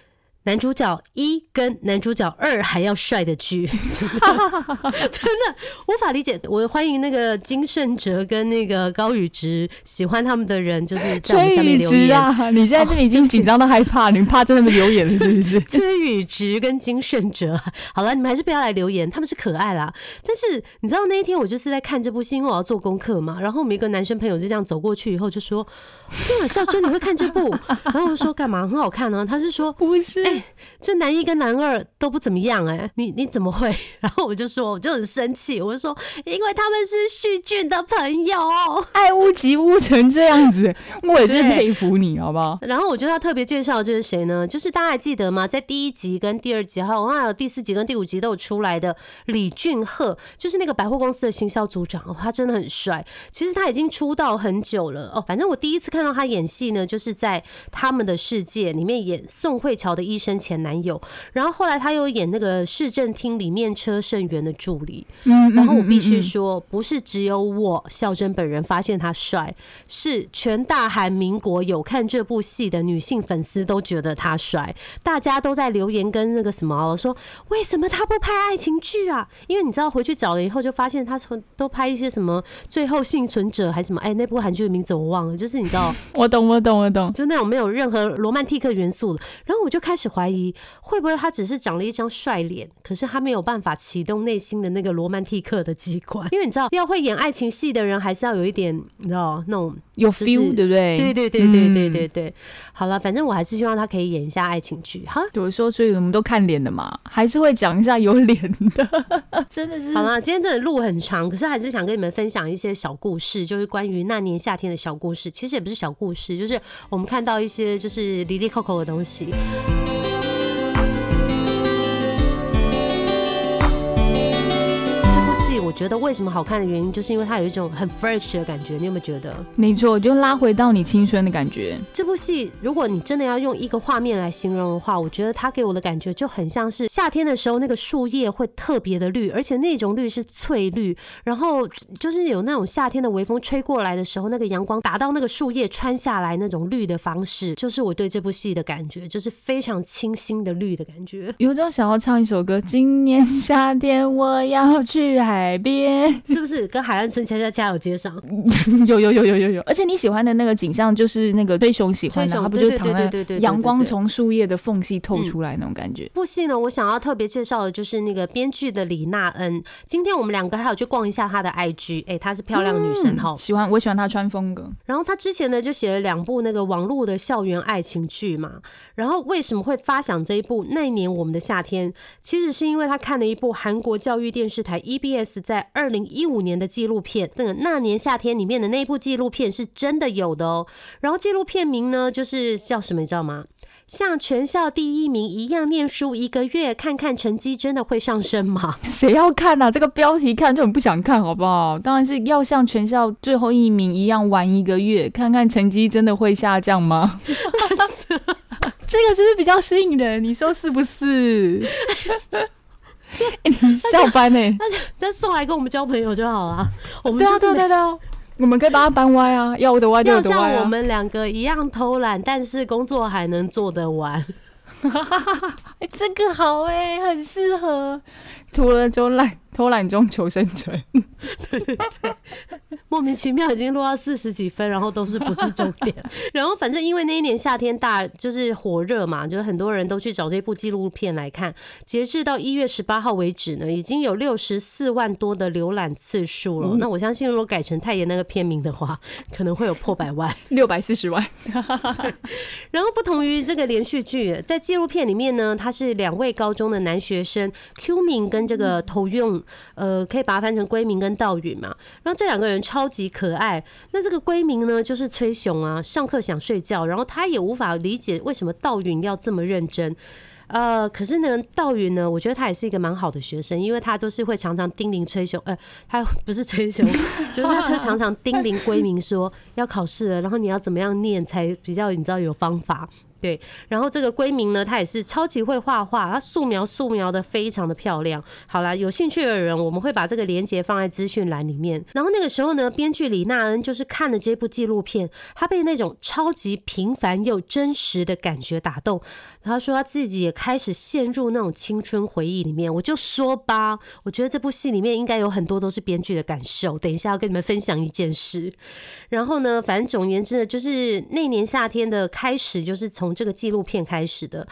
S1: 男主角一跟男主角二还要帅的剧，*laughs* 真的真的无法理解。我欢迎那个金圣哲跟那个高宇植喜欢他们的人，就是在我们下面留言。
S2: 你现在这边已经紧张到害怕，你怕在那边留言了是不是？*laughs*
S1: 崔宇植跟金圣哲，好了，你们还是不要来留言，他们是可爱啦。但是你知道那一天我就是在看这部戏，因为我要做功课嘛。然后我们一个男生朋友就这样走过去以后就说：“天啊，孝珍你会看这部？”然后我就说：“干嘛？很好看呢、他是说。
S2: 不是，
S1: 哎这男一跟男二都不怎么样哎、你你怎么会？*laughs* 然后我就说，我就很生气，我就说，因为他们是旭俊的朋友。
S2: 爱屋及乌成这样子，*laughs* 我也是佩服你，好不好？
S1: 然后我觉得要特别介绍的就是谁呢？就是大家还记得吗？在第一集跟第二集，还有还有第四集跟第五集都有出来的李俊赫，就是那个百货公司的行销组长哦，他真的很帅。其实他已经出道很久了哦，反正我第一次看到他演戏呢，就是在《他们的世界》里面演宋慧乔的医生前男友，然后后来他又演那个市政厅里面车胜元的助理。
S2: 嗯
S1: 然后我必须
S2: 嗯
S1: 说，不是只有我孝珍本人发现他帅，是全大韩民国有看这部戏的女性粉丝都觉得他帅，大家都在留言跟那个什么哦说，为什么他不拍爱情剧啊？因为你知道回去找了以后，就发现他从都拍一些什么最后幸存者还是什么，哎，那部韩剧的名字我忘了，就是你知道。*laughs*
S2: 我懂，我懂，我懂。
S1: 就那种没有任何罗曼蒂克元素的。然后我就开始怀疑，会不会他只是长了一张帅脸，可是他没有办法启动内心的那个罗曼蒂克的机关。*laughs* 因为你知道，要会演爱情戏的人，还是要有一点，你知道那种。
S2: 有
S1: 就是
S2: feel，对不对？
S1: 对对对对对
S2: 嗯
S1: 对对。好了，反正我还是希望他可以演一下爱情剧。哈，
S2: 有时候，所以我们都看脸的嘛，还是会讲一下有脸的，*laughs* 真的是。
S1: 好了，今天真的路很长，可是还是想跟你们分享一些小故事，就是关于那年夏天的小故事。其实也不是小故事，就是我们看到一些就是离离扣扣的东西。我我觉得为什么好看的原因，就是因为它有一种很 fresh 的感觉。你有没有觉得
S2: 没错，就拉回到你青春的感觉。
S1: 这部戏，如果你真的要用一个画面来形容的话，我觉得它给我的感觉就很像是夏天的时候，那个树叶会特别的绿，而且那种绿是翠绿，然后就是有那种夏天的微风吹过来的时候，那个阳光打到那个树叶穿下来那种绿的方式，就是我对这部戏的感觉，就是非常清新的绿的感觉，
S2: 有种想要唱一首歌，今年夏天我要去海边，*laughs*
S1: 是不是跟海岸村恰恰恰有接上？*laughs*
S2: 有有有有有有，而且你喜欢的那个景象就是那个堆熊喜欢的，他不就躺在
S1: 对对对对对对对
S2: 阳光
S1: 对对
S2: 从树叶的缝隙透出来那种感觉。
S1: 部戏呢，我想要特别介绍的就是那个编剧的李娜恩。今天我们两个还有去逛一下她的 IG，哎、她是漂亮女生哈。
S2: 喜欢我喜欢她穿风格，
S1: 然后她之前呢就写了两部那个网络的校园爱情剧嘛。然后为什么会发想这一部《那一年我们的夏天》？其实是因为她看了一部韩国教育电视台 EBS 在二零一五年的纪录片，那个《那年夏天》里面的那部纪录片是真的有的哦。然后纪录片名呢就是叫什么，你知道吗？像全校第一名一样念书一个月，看看成绩真的会上升吗？*laughs*
S2: 谁要看啊？这个标题看就很不想看，好不好？当然是要像全校最后一名一样玩一个月，看看成绩真的会下降吗？*laughs* *laughs* 这个是不是比较吸引人？你说是不是？*laughs* 欸你下班呢、
S1: 那送来跟我们交朋友就好了。我们
S2: 对啊，对啊对啊对啊，我们可以把它搬歪啊，要的歪就
S1: 要
S2: 有的歪啊。
S1: 像我们两个一样偷懒，但是工作还能做得完。
S2: 哎、*laughs* 这个好哎、很适合。涂了就懒，偷懒中求生存。*laughs*
S1: 莫名其妙已经录到四十几分，然后都是不是重点。*laughs* 然后反正因为那一年夏天大就是火热嘛，就是很多人都去找这部纪录片来看。截至到一月十八号为止呢，已经有六十四万多的浏览次数了。那我相信如果改成太妍那个片名的话，可能会有破百万。*laughs*
S2: 六百四十万，
S1: 然后不同于这个连续剧，在纪录片里面呢，他是两位高中的男学生 Q 敏跟这个头用，呃，可以把它翻成归明跟道允嘛。然后这两个人超级可爱。那这个归明呢，就是崔雄啊，上课想睡觉，然后他也无法理解为什么道允要这么认真。呃，可是呢，道允呢，我觉得他也是一个蛮好的学生，因为他都是会常常叮咛崔雄，呃，他 *laughs* 不是崔雄，*laughs* 就是他会常常叮咛归明说要考试了，然后你要怎么样念才比较你知道有方法。对，然后这个归明呢，他也是超级会画画，他素描素描的非常的漂亮。好啦，有兴趣的人，我们会把这个链接放在资讯栏里面。然后那个时候呢，编剧李娜恩就是看了这部纪录片，他被那种超级平凡又真实的感觉打动。他说他自己也开始陷入那种青春回忆里面。我就说吧，我觉得这部戏里面应该有很多都是编剧的感受。等一下要跟你们分享一件事。然后呢，反正总而言之呢，就是那年夏天的开始，就是从从这个纪录片开始的。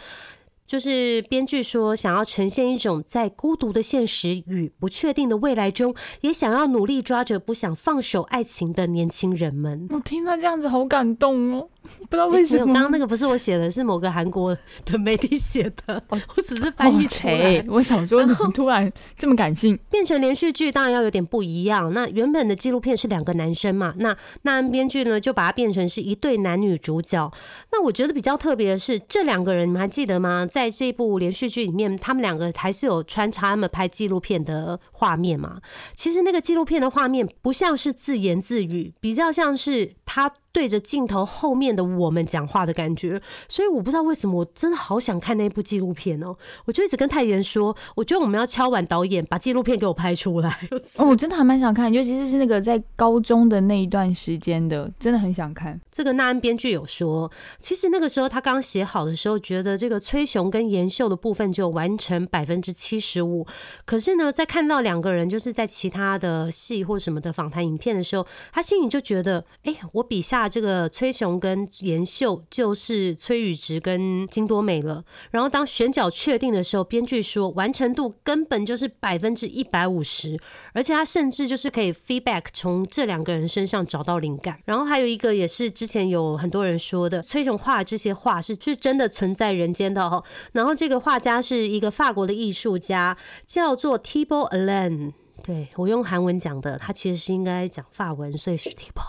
S1: 就是编剧说，想要呈现一种在孤独的现实与不确定的未来中，也想要努力抓着不想放手爱情的年轻人们。
S2: 我听他这样子好感动哦，不知道为什么。
S1: 刚刚那个不是我写的，是某个韩国的媒体写的，我只是翻译出来，。
S2: 我想说你突然这么感性，
S1: 变成连续剧当然要有点不一样。那原本的纪录片是两个男生嘛，那那编剧呢就把它变成是一对男女主角。那我觉得比较特别的是，这两个人你们还记得吗？在这部连续剧里面，他们两个还是有穿插他们拍纪录片的画面嘛。其实那个纪录片的画面不像是自言自语，比较像是他对着镜头后面的我们讲话的感觉。所以我不知道为什么，我真的好想看那部纪录片哦。我就一直跟泰妍说，我觉得我们要敲完导演把纪录片给我拍出来。
S2: 哦，我真的还蛮想看，尤其是是那个在高中的那一段时间的，真的很想看。
S1: 这个纳恩编剧有说，其实那个时候他刚写好的时候，觉得这个崔雄跟妍秀的部分就完成百分之七十五。可是呢，在看到两个人就是在其他的戏或什么的访谈影片的时候，他心里就觉得，哎、我笔下这个崔雄跟妍秀就是崔宇植跟金多美了。然后当选角确定的时候，编剧说完成度根本就是百分之一百五十，而且他甚至就是可以 feedback 从这两个人身上找到灵感。然后还有一个也是之前有很多人说的，崔雄画这些画是是真的存在人间的哦。然后这个画家是一个法国的艺术家，叫做 Thibaut Alain。对我用韩文讲的，他其实是应该讲法文，所以是 tipo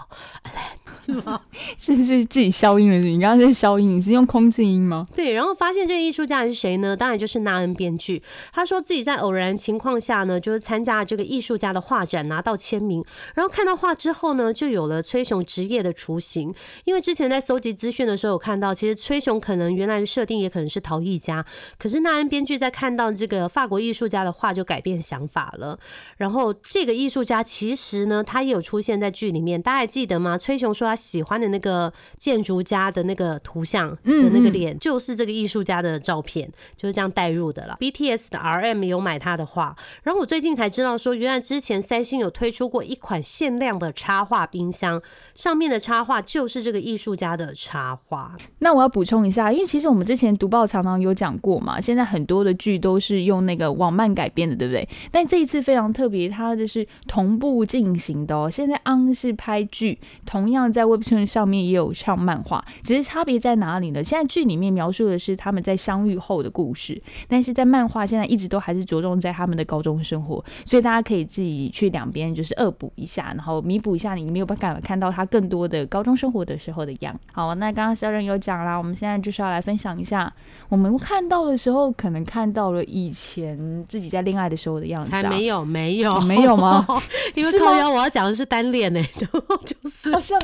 S1: *laughs*
S2: 是不是自己消音了？你刚刚在消音，你是用空气音吗？
S1: 对，然后发现这个艺术家是谁呢？当然就是纳恩编剧。他说自己在偶然情况下呢，就是参加了这个艺术家的画展，拿到签名，然后看到画之后呢，就有了崔雄职业的雏形。因为之前在搜集资讯的时候，有看到其实崔雄可能原来的设定也可能是陶艺家，可是纳恩编剧在看到这个法国艺术家的画就改变想法了。然后这个艺术家其实呢，他也有出现在剧里面，大家还记得吗？崔雄说他喜欢的那个建筑家的那个图像的那个脸，就是这个艺术家的照片，就是这样带入的了。BTS 的 RM 有买他的画，然后我最近才知道说，原来之前三星有推出过一款限量的插画冰箱，上面的插画就是这个艺术家的插画。
S2: 那我要补充一下，因为其实我们之前读报常常有讲过嘛，现在很多的剧都是用那个网漫改编的，对不对？但这一次非常特别，它就是同步进行的哦。现在 on 是拍剧，同样在 Webtoon 上面也有上漫画，只是差别在哪里呢？现在剧里面描述的是他们在相遇后的故事，但是在漫画现在一直都还是着重在他们的高中生活，所以大家可以自己去两边就是恶补一下，然后弥补一下你没有办法看到他更多的高中生活的时候的样。好，那刚刚肖任有讲啦，我们现在就是要来分享一下我们看到的时候，可能看到了以前自己在恋爱的时候的样子、啊，
S1: 才没有，没有，
S2: 哦没有吗？*laughs*
S1: 因为靠腰我要讲的是单恋呢、*laughs* 就是
S2: 哦，是啊，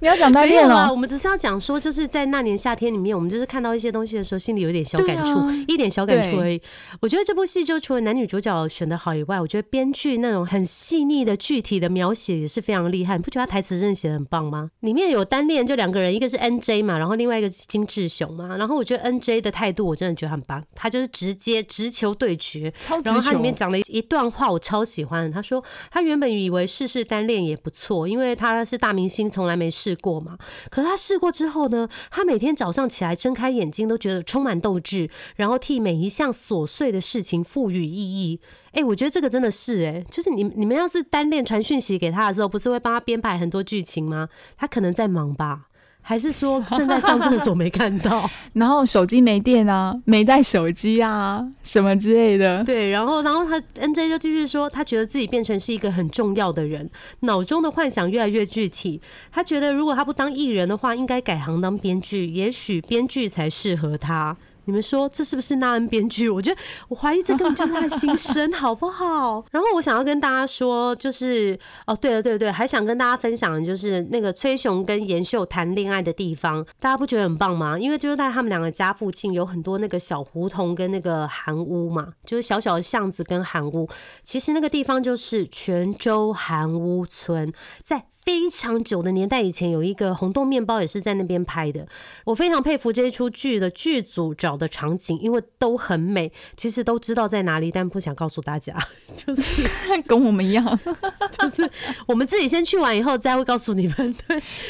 S2: 你要你要讲单恋了
S1: 我，们只是要讲说，就是在那年夏天里面，我们就是看到一些东西的时候，心里有点小感触，
S2: 啊
S1: 一点小感触而已。我觉得这部戏就除了男女主角选的好以外，我觉得编剧那种很细腻的具体的描写也是非常厉害。你不觉得他台词真的写的很棒吗？里面有单恋，就两个人，一个是 NJ 嘛，然后另外一个是金志雄嘛。然后我觉得 NJ 的态度我真的觉得很棒，他就是直接直球对决，然后他里面讲了一一段话，我超喜喜欢。他说他原本以为试试单恋也不错，因为他是大明星，从来没试过嘛。可他试过之后呢，他每天早上起来睁开眼睛都觉得充满斗志，然后替每一项琐碎的事情赋予意义。哎、我觉得这个真的是哎、就是你你们要是单恋传讯息给他的时候，不是会帮他编排很多剧情吗？他可能在忙吧。还是说正在上厕所没看到？*laughs*
S2: 然后手机没电啊，没带手机啊，什么之类的。
S1: 对，然后然后他 N J 就继续说，他觉得自己变成是一个很重要的人，脑中的幻想越来越具体。他觉得如果他不当艺人的话，应该改行当编剧，也许编剧才适合他。你们说这是不是纳恩编剧？我觉得我怀疑这根本就是他的心声，好不好？然后我想要跟大家说，就是哦，对了对了对，还想跟大家分享的就是那个崔雄跟妍秀谈恋爱的地方，大家不觉得很棒吗？因为就是在他们两个家附近有很多那个小胡同跟那个韩屋嘛，就是小小的巷子跟韩屋。其实那个地方就是泉州韩屋村，在。非常久的年代以前，有一个红豆面包也是在那边拍的。我非常佩服这一出剧的剧组找的场景，因为都很美。其实都知道在哪里，但不想告诉大家。*laughs* 就是 *laughs*
S2: 跟我们一样，*laughs*
S1: 就是我们自己先去完以后，再会告诉你们。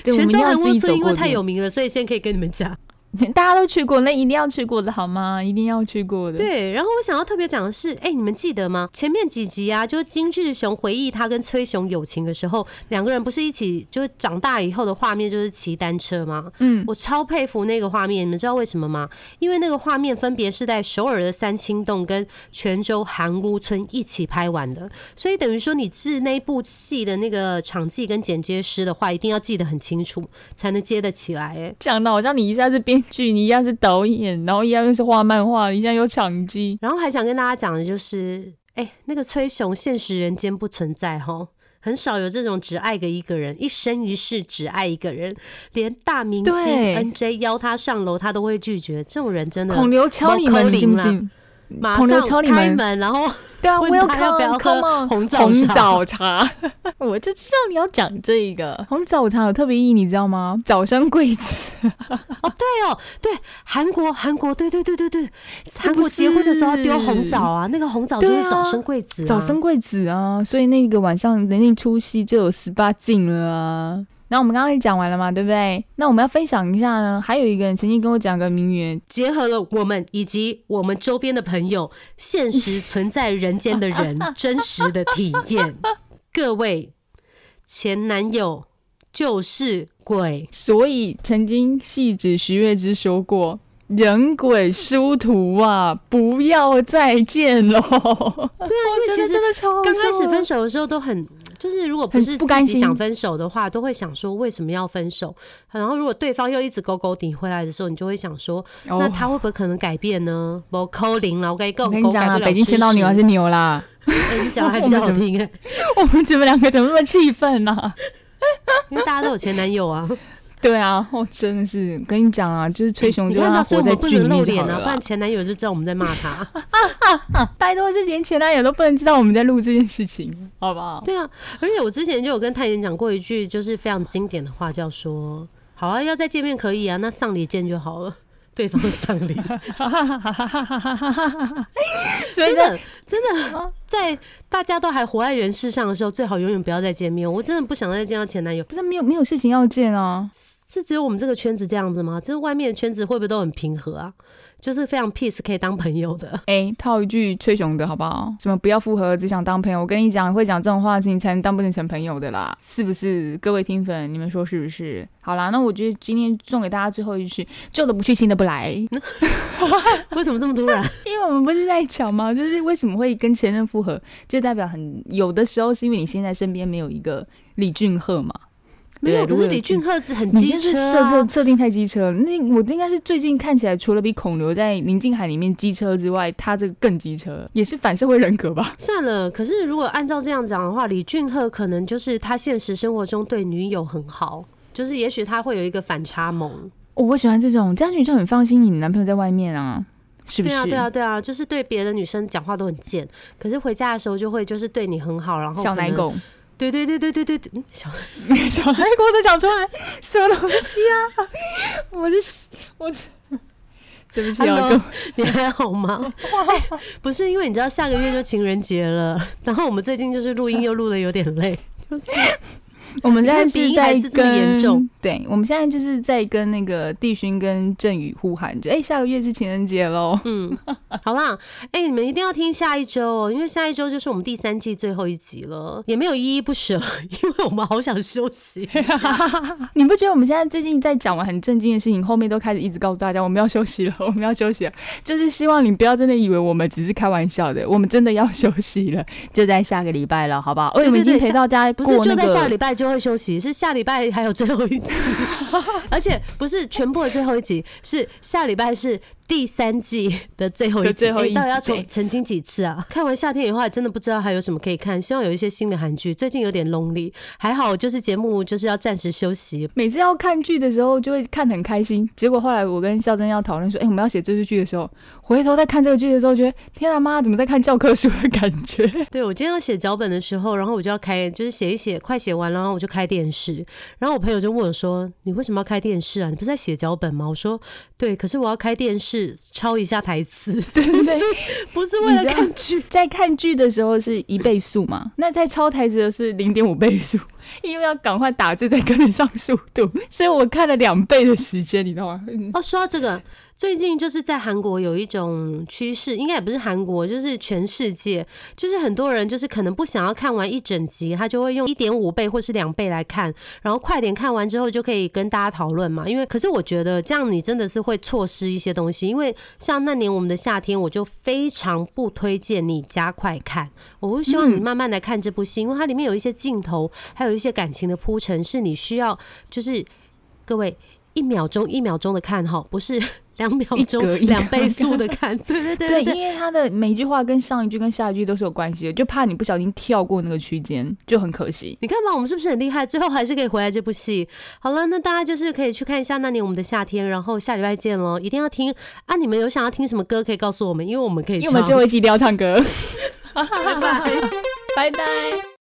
S1: 对，泉州
S2: 们要自己
S1: 韩屋村因为太有名了，所以先可以跟你们讲。*laughs*
S2: 大家都去过，那一定要去过的好吗？一定要去过的。，
S1: 对，然后我想要特别讲的是，哎、你们记得吗？前面几集啊，就是金志雄回忆他跟崔雄友情的时候，两个人不是一起就是长大以后的画面，就是骑单车吗？
S2: 嗯，
S1: 我超佩服那个画面，你们知道为什么吗？因为那个画面分别是在首尔的三清洞跟泉州韩屋村一起拍完的，所以等于说你制那部戏的那个场记跟剪接师的话，一定要记得很清楚，才能接得起来。哎，
S2: 讲到好像你一下子编剧，你一样是导演，然后一样又是画漫画，一样又场记。
S1: 然后还想跟大家讲的就是，哎、那个崔雄现实人间不存在哈。很少有这种只爱个一个人，一生一世只爱一个人，连大明星 NJ 邀他上楼，他都会拒绝。这种人真的
S2: 孔刘敲你们，你信不记？
S1: 马上
S2: 敲你们
S1: 开门，然后
S2: 对啊
S1: 问他要不要
S2: ，Welcome，
S1: 喝
S2: on，
S1: 红枣
S2: 红
S1: 茶。
S2: 枣茶，*laughs* 我就知道你要讲这个。红枣茶有特别意义，你知道吗？早生贵子，
S1: 哦，对哦，对，韩国韩国，对对对对对，韩国结婚的时候要丢红枣啊，那个红枣就是早生贵子、啊，
S2: 早生贵子啊，所以那个晚上的那出戏就有十八禁了啊。那我们刚刚也讲完了嘛，对不对？那我们要分享一下呢，还有一个人曾经跟我讲个名言，
S1: 结合了我们以及我们周边的朋友，现实存在人间的人真实的体验。*laughs* 各位，前男友就是鬼，
S2: 所以曾经戏子徐月之说过，人鬼殊途啊，不要再见喽！对啊，
S1: 因为其实刚开始分手的时候都很，就是如果不是
S2: 不甘心
S1: 想分手的话，都会想说为什么要分手。然后如果对方又一直勾勾顶回来的时候，你就会想说，
S2: 哦
S1: 那他会不会可能改变呢？我扣零了，我跟你
S2: 我
S1: 讲，
S2: 跟你讲北京签到牛还是牛啦？
S1: 你讲的还比较好 *laughs* 听哎，*laughs*
S2: 我们怎么两个怎么那么气愤呢？*laughs*
S1: 因为大家都有前男友啊。*laughs*
S2: 对啊，我真的是跟你讲啊，就是吹熊
S1: 你看到，
S2: 就让他活在剧里
S1: 们不能露
S2: 面就好
S1: 啊，不然。前男友就知道我们在骂他。*laughs*
S2: 拜托，是连前男友都不能知道我们在录这件事情，好不好？
S1: 对啊，而且我之前就有跟泰妍讲过一句就是非常经典的话，叫说：“好啊，要再见面可以啊，那丧礼见就好了。”对方的丧礼，*laughs* 真的真的，在大家都还活在人世上的时候，最好永远不要再见面。我真的不想再见到前男友。
S2: 不是没有没有事情要见啊。
S1: 是只有我们这个圈子这样子吗？就是外面的圈子会不会都很平和啊？就是非常 peace 可以当朋友的。*laughs*
S2: 哎、套一句崔雄的好不好？什么不要复合，只想当朋友。我跟你讲，会讲这种话的事情才能当不能成朋友的啦，是不是？各位听粉，你们说是不是？好啦，那我觉得今天送给大家最后一句：旧的不去，新的不来。*laughs*
S1: 为什么这么突然？*laughs*
S2: 因为我们不是在讲吗？就是为什么会跟前任复合，就代表很有的时候是因为你现在身边没有一个李俊赫嘛。
S1: 没有，可是李俊赫子很机车啊
S2: 设设。设定太机车了，那我应该是最近看起来，除了比孔刘在宁静海里面机车之外，他这个更机车，也是反社会人格吧？*laughs*
S1: 算了，可是如果按照这样讲的话，李俊赫可能就是他现实生活中对女友很好，就是也许他会有一个反差萌。
S2: 哦我喜欢这种，这样你就很放心，你男朋友在外面啊，是不是？
S1: 对啊，对啊，对啊，就是对别的女生讲话都很贱，可是回家的时候就会就是对你很好，然后。
S2: 小奶狗，
S1: 对对对对对对对，嗯小
S2: 小奶狗都讲出来，什么东西啊？我是我，*laughs* 对不起啊
S1: ，Hello 你还好吗？哎 *laughs* 不是因为你知道下个月就情人节了，然后我们最近就是录音又录的有点累，就是 *laughs*
S2: 我们现在
S1: 你看鼻
S2: 是在
S1: 音还是严
S2: 跟
S1: 重，
S2: 对，我们现在就是在跟那个帝勋跟振宇呼喊着，哎、下个月是情人节喽。*laughs*
S1: 嗯，好啦，哎、你们一定要听下一周哦，因为下一周就是我们第三季最后一集了，也没有依依不舍，*laughs* 因为我们好想休息。
S2: 你不觉得我们现在最近在讲完很震惊的事情，后面都开始一直告诉大家我们要休息了，我们要休息了，就是希望你不要真的以为我们只是开玩笑的，我们真的要休息了，就在下个礼拜了，好不好？我们已经
S1: 对
S2: 陪到大家
S1: 不是就在下个礼拜就会休息，是下礼拜还有最后一集，*laughs* 而且不是全部的最后一集，是下礼拜是第三季的最后一集。到底要
S2: 集对
S1: 澄澄清几次啊？看完夏天以后，还真的不知道还有什么可以看。希望有一些新的韩剧，最近有点 lonely，还好就是节目就是要暂时休息。
S2: 每次要看剧的时候，就会看得很开心。结果后来我跟孝珍要讨论说，哎、我们要写这部剧的时候，回头再看这个剧的时候，觉得天啊妈，怎么在看教科书的感觉？
S1: 对我今天要写脚本的时候，然后我就要开，就是写一写，快写完了，然后我就开电视。然后我朋友就问我说：“你为什么要开电视啊？你不是在写脚本吗？”我说：“对，可是我要开电视抄一下台词，*laughs*
S2: 对
S1: 不对不是为了看剧。
S2: 在看剧的时候是一倍速嘛，那在抄台词的是零点五倍速，*laughs* 因为要赶快打字再跟得上速度，所以我看了两倍的时间，你知道吗？嗯”
S1: 哦，说到这个，最近就是在韩国有一种趋势，应该也不是韩国，就是全世界，就是很多人就是可能不想要看完一整集，他就会用一点五倍或是两倍来看，然后快点看完之后就可以跟大家讨论嘛。因为可是我觉得这样你真的是会错失一些东西，因为像那年我们的夏天，我就非常不推荐你加快看，我会希望你慢慢来看这部戏，因为它里面有一些镜头，还有一些感情的铺陈，是你需要就是各位。一秒钟一秒钟的看哈，不是 *laughs* 两秒钟
S2: 一
S1: 两倍速的看，对对对
S2: 对，
S1: 对
S2: 因为他的每一句话跟上一句跟下一句都是有关系的，就怕你不小心跳过那个区间，就很可惜。
S1: 你看嘛，我们是不是很厉害？最后还是可以回来这部戏。好了，那大家就是可以去看一下那年我们的夏天，然后下礼拜见喽！一定要听啊！你们有想要听什么歌可以告诉我们，因为我们可以唱。
S2: 因为我们最后一集一定要唱歌，*laughs* *laughs*
S1: 拜拜。
S2: 拜拜。